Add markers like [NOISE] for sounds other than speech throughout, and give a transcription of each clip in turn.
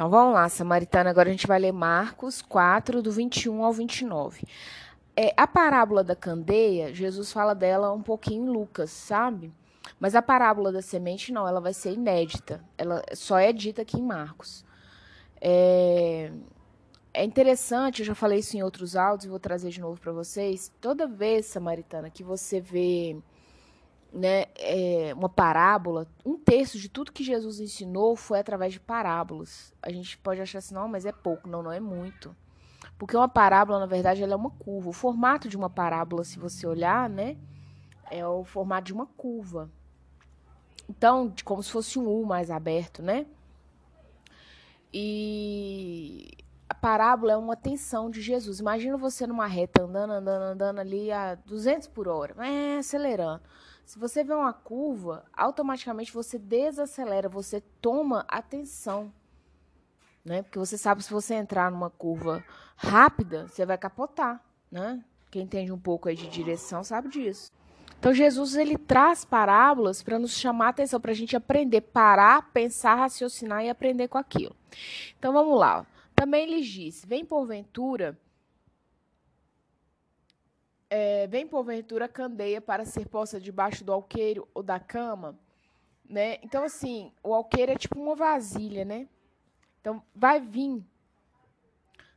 Então vamos lá, Samaritana. Agora a gente vai ler Marcos 4, do 21 ao 29. É, a parábola da candeia, Jesus fala dela um pouquinho em Lucas, sabe? Mas a parábola da semente, não, ela vai ser inédita. Ela só é dita aqui em Marcos. É, é interessante, eu já falei isso em outros áudios e vou trazer de novo para vocês. Toda vez, Samaritana, que você vê né, é, uma parábola, um terço de tudo que Jesus ensinou foi através de parábolas. A gente pode achar assim, não, mas é pouco. Não, não é muito. Porque uma parábola, na verdade, ela é uma curva. O formato de uma parábola, se você olhar, né, é o formato de uma curva. Então, como se fosse um U mais aberto, né? E a parábola é uma tensão de Jesus. Imagina você numa reta andando, andando, andando ali a 200 por hora, é, acelerando. Se você vê uma curva, automaticamente você desacelera, você toma atenção. Né? Porque você sabe se você entrar numa curva rápida, você vai capotar, né? Quem entende um pouco aí de direção sabe disso. Então Jesus ele traz parábolas para nos chamar a atenção, para a gente aprender, parar, pensar, raciocinar e aprender com aquilo. Então vamos lá. Também lhes disse: Vem porventura é, vem porventura candeia para ser posta debaixo do alqueiro ou da cama, né? Então, assim, o alqueiro é tipo uma vasilha, né? Então, vai vir.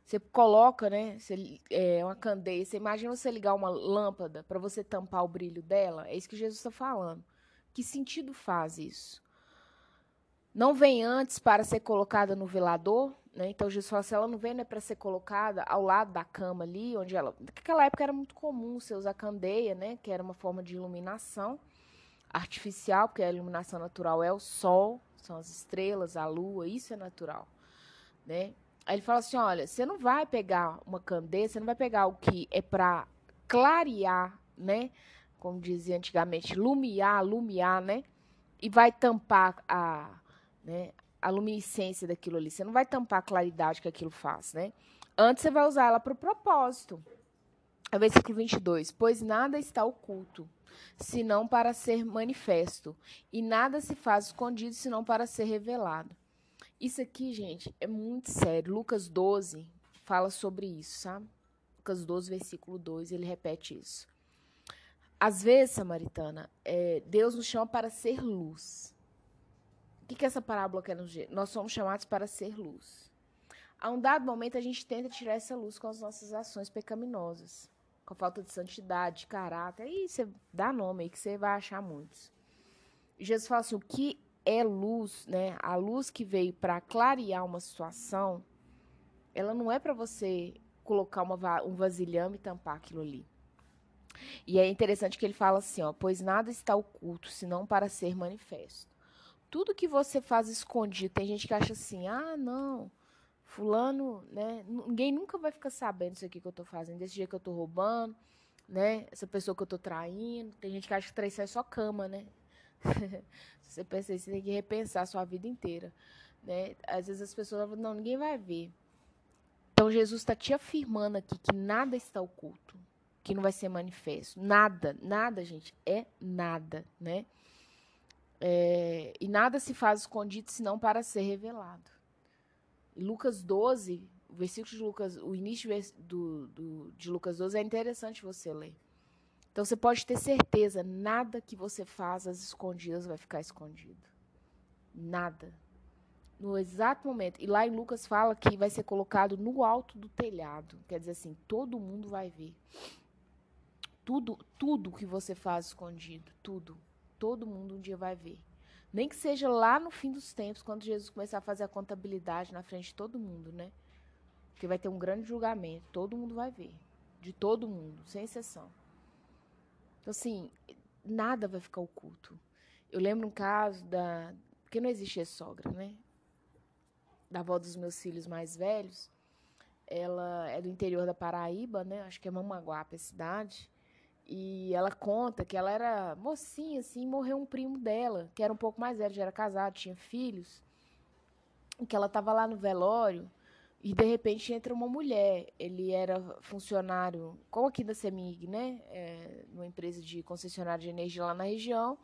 Você coloca, né? Você, é, uma candeia. Você imagina você ligar uma lâmpada para você tampar o brilho dela? É isso que Jesus está falando. Que sentido faz isso? Não vem antes para ser colocada no velador, né? Então Jesus fala assim, ela não vem né, para ser colocada ao lado da cama ali, onde ela. Naquela época era muito comum você usar candeia, né? Que era uma forma de iluminação artificial, porque a iluminação natural é o sol, são as estrelas, a lua, isso é natural, né? Aí ele fala assim, olha, você não vai pegar uma candeia, você não vai pegar o que é para clarear, né? Como dizia antigamente, lumiar, lumiar, né? E vai tampar a, né, a luminescência daquilo ali. Você não vai tampar a claridade que aquilo faz, né? Antes você vai usar ela para o propósito. É o versículo 22. Pois nada está oculto, senão para ser manifesto, e nada se faz escondido, senão para ser revelado. Isso aqui, gente, é muito sério. Lucas 12 fala sobre isso, sabe? Lucas 12, versículo 2, ele repete isso. Às vezes, Samaritana, é, Deus nos chama para ser luz. O que, que essa parábola quer nos dizer? Nós somos chamados para ser luz. A um dado momento, a gente tenta tirar essa luz com as nossas ações pecaminosas, com a falta de santidade, de caráter. Aí você dá nome aí que você vai achar muitos. Jesus fala assim: o que é luz, né? A luz que veio para clarear uma situação, ela não é para você colocar uma, um vasilhame e tampar aquilo ali. E é interessante que ele fala assim, ó, pois nada está oculto, senão para ser manifesto tudo que você faz escondido, tem gente que acha assim, ah, não, fulano, né, ninguém nunca vai ficar sabendo isso aqui que eu tô fazendo, desse jeito que eu tô roubando, né, essa pessoa que eu tô traindo, tem gente que acha que traição é só cama, né, [LAUGHS] se você pensa isso, você tem que repensar a sua vida inteira, né, às vezes as pessoas falam, não, ninguém vai ver, então Jesus está te afirmando aqui que nada está oculto, que não vai ser manifesto, nada, nada, gente, é nada, né, é, e nada se faz escondido senão para ser revelado. Lucas 12, o versículo de Lucas, o início do, do, de Lucas 12 é interessante você ler. Então você pode ter certeza, nada que você faz às escondidas vai ficar escondido. Nada. No exato momento. E lá em Lucas fala que vai ser colocado no alto do telhado. Quer dizer assim, todo mundo vai ver. Tudo, tudo que você faz escondido, tudo todo mundo um dia vai ver. Nem que seja lá no fim dos tempos, quando Jesus começar a fazer a contabilidade na frente de todo mundo, né? Porque vai ter um grande julgamento, todo mundo vai ver. De todo mundo, sem exceção. Então, assim, nada vai ficar oculto. Eu lembro um caso da. Porque não existe sogra, né? Da avó dos meus filhos mais velhos. Ela é do interior da Paraíba, né? Acho que é Mamaguapa a cidade. E ela conta que ela era mocinha, assim, morreu um primo dela, que era um pouco mais velho, já era casado, tinha filhos. E que ela estava lá no velório e de repente entra uma mulher. Ele era funcionário, como aqui da CEMIG, né? É, numa empresa de concessionária de energia lá na região.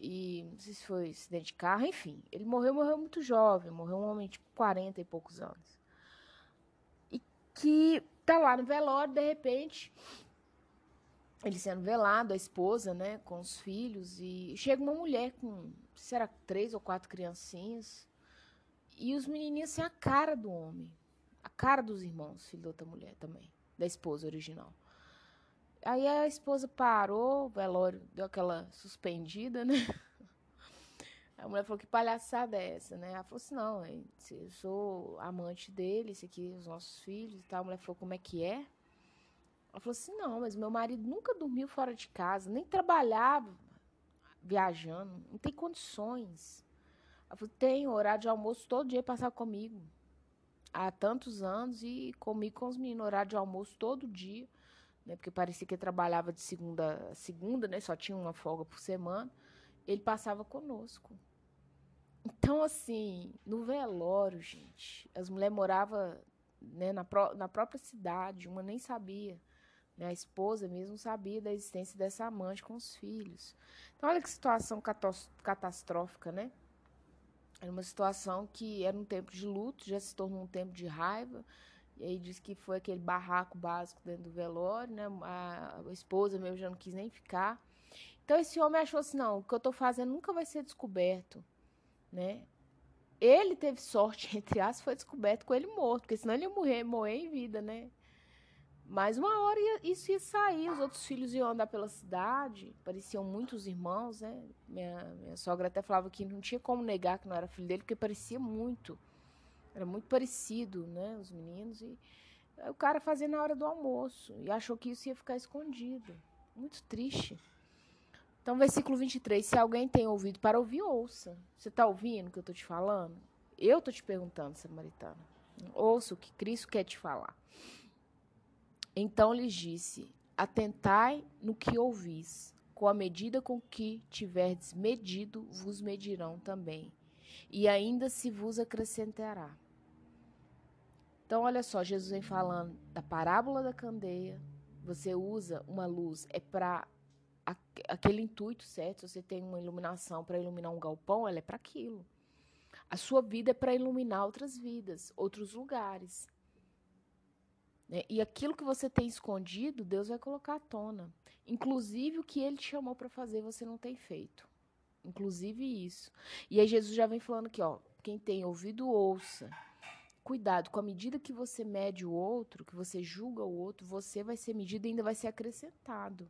E não sei se foi acidente de carro, enfim. Ele morreu, morreu muito jovem, morreu um homem de tipo, 40 e poucos anos. E que tá lá no velório, de repente, ele sendo velado, a esposa, né, com os filhos, e chega uma mulher com, será três ou quatro criancinhas, e os menininhos assim, a cara do homem, a cara dos irmãos, filho da outra mulher também, da esposa original. Aí a esposa parou, o velório deu aquela suspendida, né? [LAUGHS] A mulher falou, que palhaçada é essa, né? Ela falou assim, não, eu sou amante dele, esse aqui, os nossos filhos e tal. A mulher falou, como é que é? Ela falou assim, não, mas meu marido nunca dormiu fora de casa, nem trabalhava viajando, não tem condições. Ela falou, tem horário de almoço todo dia passar comigo. Há tantos anos e comigo com os meninos, horário de almoço todo dia né? Porque parecia que ele trabalhava de segunda a segunda, né? Só tinha uma folga por semana. Ele passava conosco. Então, assim, no velório, gente, as mulheres moravam né, na, pró na própria cidade, uma nem sabia. Né, a esposa mesmo sabia da existência dessa amante com os filhos. Então, olha que situação catastrófica, né? Era uma situação que era um tempo de luto, já se tornou um tempo de raiva, e aí diz que foi aquele barraco básico dentro do velório, né? A, esposa mesmo já não quis nem ficar. Então esse homem achou assim, não, o que eu estou fazendo nunca vai ser descoberto, né? Ele teve sorte, [LAUGHS] entre aspas, foi descoberto com ele morto, porque senão ele ia morrer, morrer em vida, né? Mas uma hora ia, isso ia sair, os outros filhos iam andar pela cidade, pareciam muitos irmãos, né? Minha, minha sogra até falava que não tinha como negar que não era filho dele, porque parecia muito. Era muito parecido, né? Os meninos. E o cara fazia na hora do almoço. E achou que isso ia ficar escondido. Muito triste. Então, versículo 23. Se alguém tem ouvido para ouvir, ouça. Você está ouvindo o que eu estou te falando? Eu estou te perguntando, samaritana. Ouça o que Cristo quer te falar. Então lhes disse: Atentai no que ouvis. Com a medida com que tiverdes medido, vos medirão também. E ainda se vos acrescentará. Então, olha só, Jesus vem falando da parábola da candeia. Você usa uma luz, é para aquele intuito certo. Se você tem uma iluminação para iluminar um galpão, ela é para aquilo. A sua vida é para iluminar outras vidas, outros lugares. Né? E aquilo que você tem escondido, Deus vai colocar à tona. Inclusive o que ele te chamou para fazer, você não tem feito. Inclusive isso. E aí Jesus já vem falando aqui, ó, quem tem ouvido ouça cuidado, com a medida que você mede o outro, que você julga o outro, você vai ser medido e ainda vai ser acrescentado.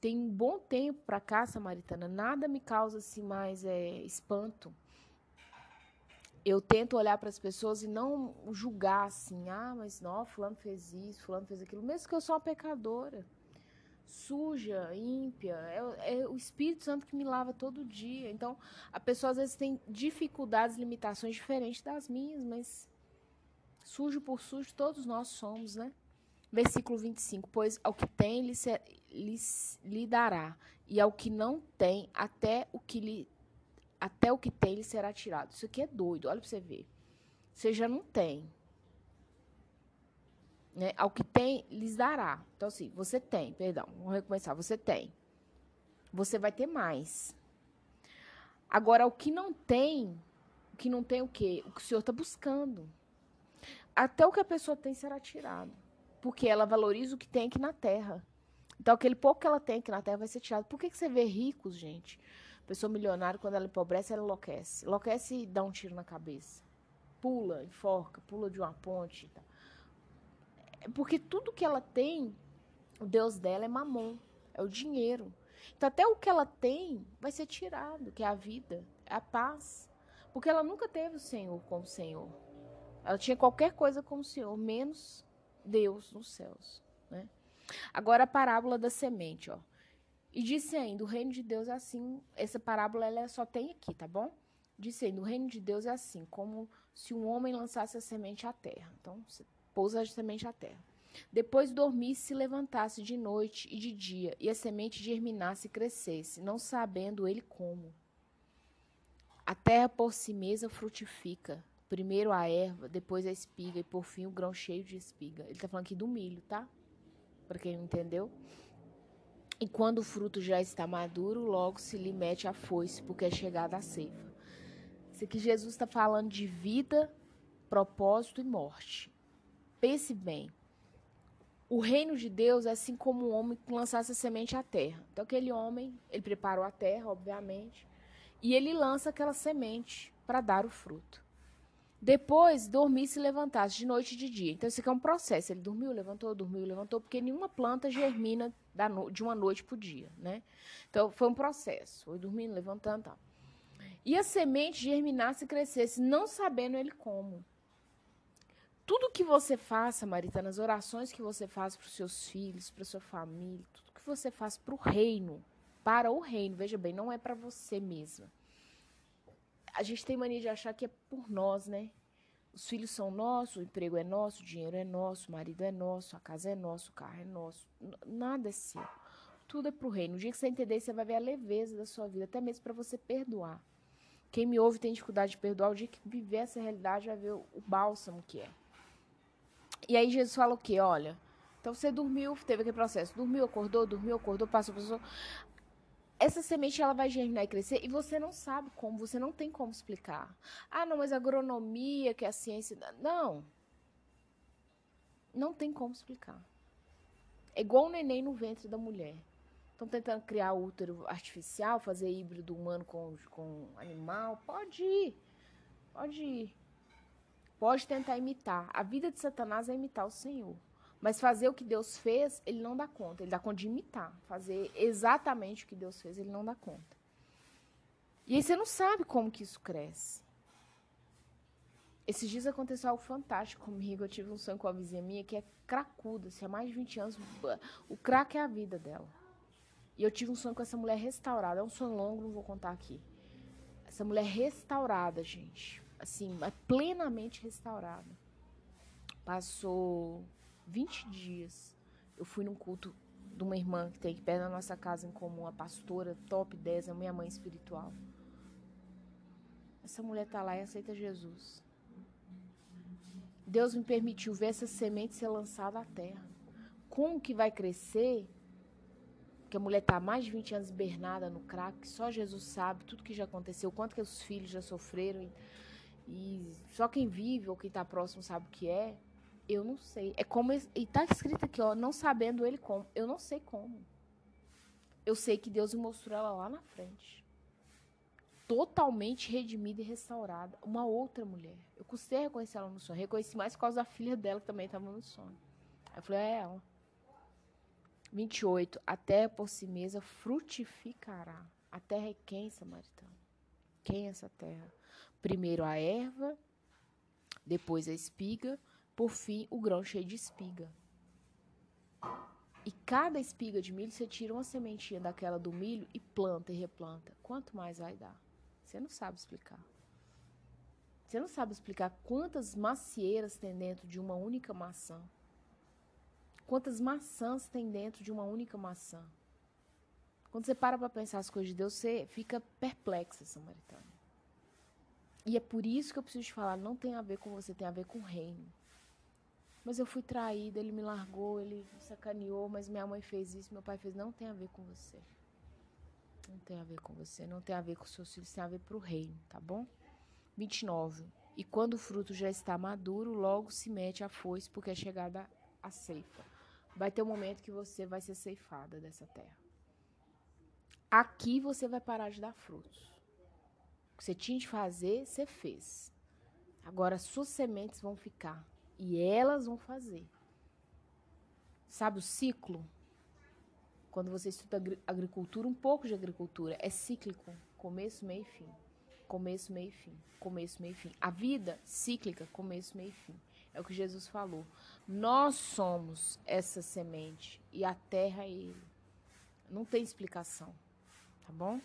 Tem um bom tempo para cá, Samaritana, nada me causa assim mais é, espanto. Eu tento olhar para as pessoas e não julgar assim, ah, mas não, fulano fez isso, fulano fez aquilo, mesmo que eu sou uma pecadora suja, ímpia. É, é, o Espírito Santo que me lava todo dia. Então, a pessoa às vezes tem dificuldades, limitações diferentes das minhas, mas Sujo por sujo todos nós somos, né? Versículo 25: Pois ao que tem lhe, lhe, lhe dará, e ao que não tem, até o que lhe até o que tem lhe será tirado. Isso aqui é doido, olha para você ver. Você já não tem. Né? Ao que tem, lhes dará. Então, assim, você tem, perdão, vamos recomeçar. Você tem. Você vai ter mais. Agora, o que não tem, o que não tem o quê? O que o Senhor está buscando até o que a pessoa tem será tirado. Porque ela valoriza o que tem aqui na terra. Então, aquele pouco que ela tem aqui na terra vai ser tirado. Por que, que você vê ricos, gente? Pessoa milionária, quando ela empobrece, ela enlouquece. Enlouquece e dá um tiro na cabeça. Pula, enforca, pula de uma ponte. Tá? Porque tudo que ela tem, o Deus dela é mamon, é o dinheiro. Então, até o que ela tem vai ser tirado, que é a vida, é a paz. Porque ela nunca teve o Senhor como Senhor. Ela tinha qualquer coisa com o Senhor, menos Deus nos céus. Né? Agora a parábola da semente, ó. E disse ainda, o reino de Deus é assim. Essa parábola ela só tem aqui, tá bom? Disse ainda, o reino de Deus é assim, como se um homem lançasse a semente à terra. Então, pousa a semente à terra. Depois dormisse, se levantasse de noite e de dia, e a semente germinasse e crescesse, não sabendo ele como. A terra por si mesma frutifica, Primeiro a erva, depois a espiga e por fim o grão cheio de espiga. Ele está falando aqui do milho, tá? Para quem não entendeu. E quando o fruto já está maduro, logo se lhe mete a foice, porque é chegada a ceifa. Isso aqui Jesus está falando de vida, propósito e morte. Pense bem. O reino de Deus é assim como um homem que lançasse a semente à terra. Então, aquele homem, ele preparou a terra, obviamente, e ele lança aquela semente para dar o fruto. Depois, dormir e se levantasse de noite e de dia. Então, isso aqui é um processo. Ele dormiu, levantou, dormiu, levantou, porque nenhuma planta germina de uma noite para o dia, né? Então, foi um processo. Foi dormindo, levantando tal. E a semente germinasse e crescesse, não sabendo ele como. Tudo que você faça, Marita, nas orações que você faz para os seus filhos, para sua família, tudo que você faz para o reino, para o reino, veja bem, não é para você mesma a gente tem mania de achar que é por nós, né? Os filhos são nossos, o emprego é nosso, o dinheiro é nosso, o marido é nosso, a casa é nossa, o carro é nosso. Nada é seu. Tudo é pro reino. No dia que você entender, você vai ver a leveza da sua vida, até mesmo para você perdoar. Quem me ouve tem dificuldade de perdoar, o dia que viver essa realidade vai ver o bálsamo que é. E aí Jesus fala o quê? Olha, então você dormiu, teve aquele processo, dormiu, acordou, dormiu, acordou, passou, passou essa semente ela vai germinar e crescer e você não sabe como, você não tem como explicar. Ah, não, mas agronomia, que é a ciência. Não. Não tem como explicar. É igual o neném no ventre da mulher. Estão tentando criar útero artificial, fazer híbrido humano com, com animal. Pode ir. Pode ir. Pode tentar imitar. A vida de Satanás é imitar o Senhor. Mas fazer o que Deus fez, ele não dá conta. Ele dá conta de imitar. Fazer exatamente o que Deus fez, ele não dá conta. E aí você não sabe como que isso cresce. Esses dias aconteceu algo fantástico comigo. Eu tive um sonho com a vizinha minha que é cracuda, assim, há mais de 20 anos. O crack é a vida dela. E eu tive um sonho com essa mulher restaurada. É um sonho longo, não vou contar aqui. Essa mulher restaurada, gente. Assim, plenamente restaurada. Passou 20 dias. Eu fui num culto de uma irmã que tem aqui perto da nossa casa em comum, a pastora top 10, a minha mãe espiritual. Essa mulher tá lá e aceita Jesus. Deus me permitiu ver essa semente ser lançada à terra. Como que vai crescer? Que a mulher tá há mais de 20 anos bernada no crack, só Jesus sabe tudo que já aconteceu, quanto que os filhos já sofreram e, e só quem vive ou quem tá próximo sabe o que é. Eu não sei. É como. E tá escrito aqui, ó, não sabendo ele como. Eu não sei como. Eu sei que Deus me mostrou ela lá na frente. Totalmente redimida e restaurada. Uma outra mulher. Eu custei reconhecer ela no sonho. Reconheci mais por causa da filha dela que também estava no sonho. Aí eu falei, é ela. 28. A terra por si mesma frutificará. A terra é quem, samaritano? Quem é essa terra? Primeiro a erva, depois a espiga, por fim, o grão cheio de espiga. E cada espiga de milho, você tira uma sementinha daquela do milho e planta e replanta. Quanto mais vai dar? Você não sabe explicar. Você não sabe explicar quantas macieiras tem dentro de uma única maçã. Quantas maçãs tem dentro de uma única maçã. Quando você para para pensar as coisas de Deus, você fica perplexa, samaritana. E é por isso que eu preciso te falar, não tem a ver com você, tem a ver com o reino. Mas eu fui traída, ele me largou, ele me sacaneou, mas minha mãe fez isso, meu pai fez. Não tem a ver com você. Não tem a ver com você, não tem a ver com seus filhos, tem a ver pro reino, tá bom? 29. E quando o fruto já está maduro, logo se mete a foice, porque é chegada a ceifa. Vai ter um momento que você vai ser ceifada dessa terra. Aqui você vai parar de dar frutos. O que você tinha de fazer, você fez. Agora suas sementes vão ficar e elas vão fazer. Sabe o ciclo? Quando você estuda agricultura, um pouco de agricultura, é cíclico. Começo, meio e fim. Começo, meio e fim. Começo, meio e fim. A vida, cíclica, começo, meio e fim. É o que Jesus falou. Nós somos essa semente e a terra é ele. Não tem explicação. Tá bom?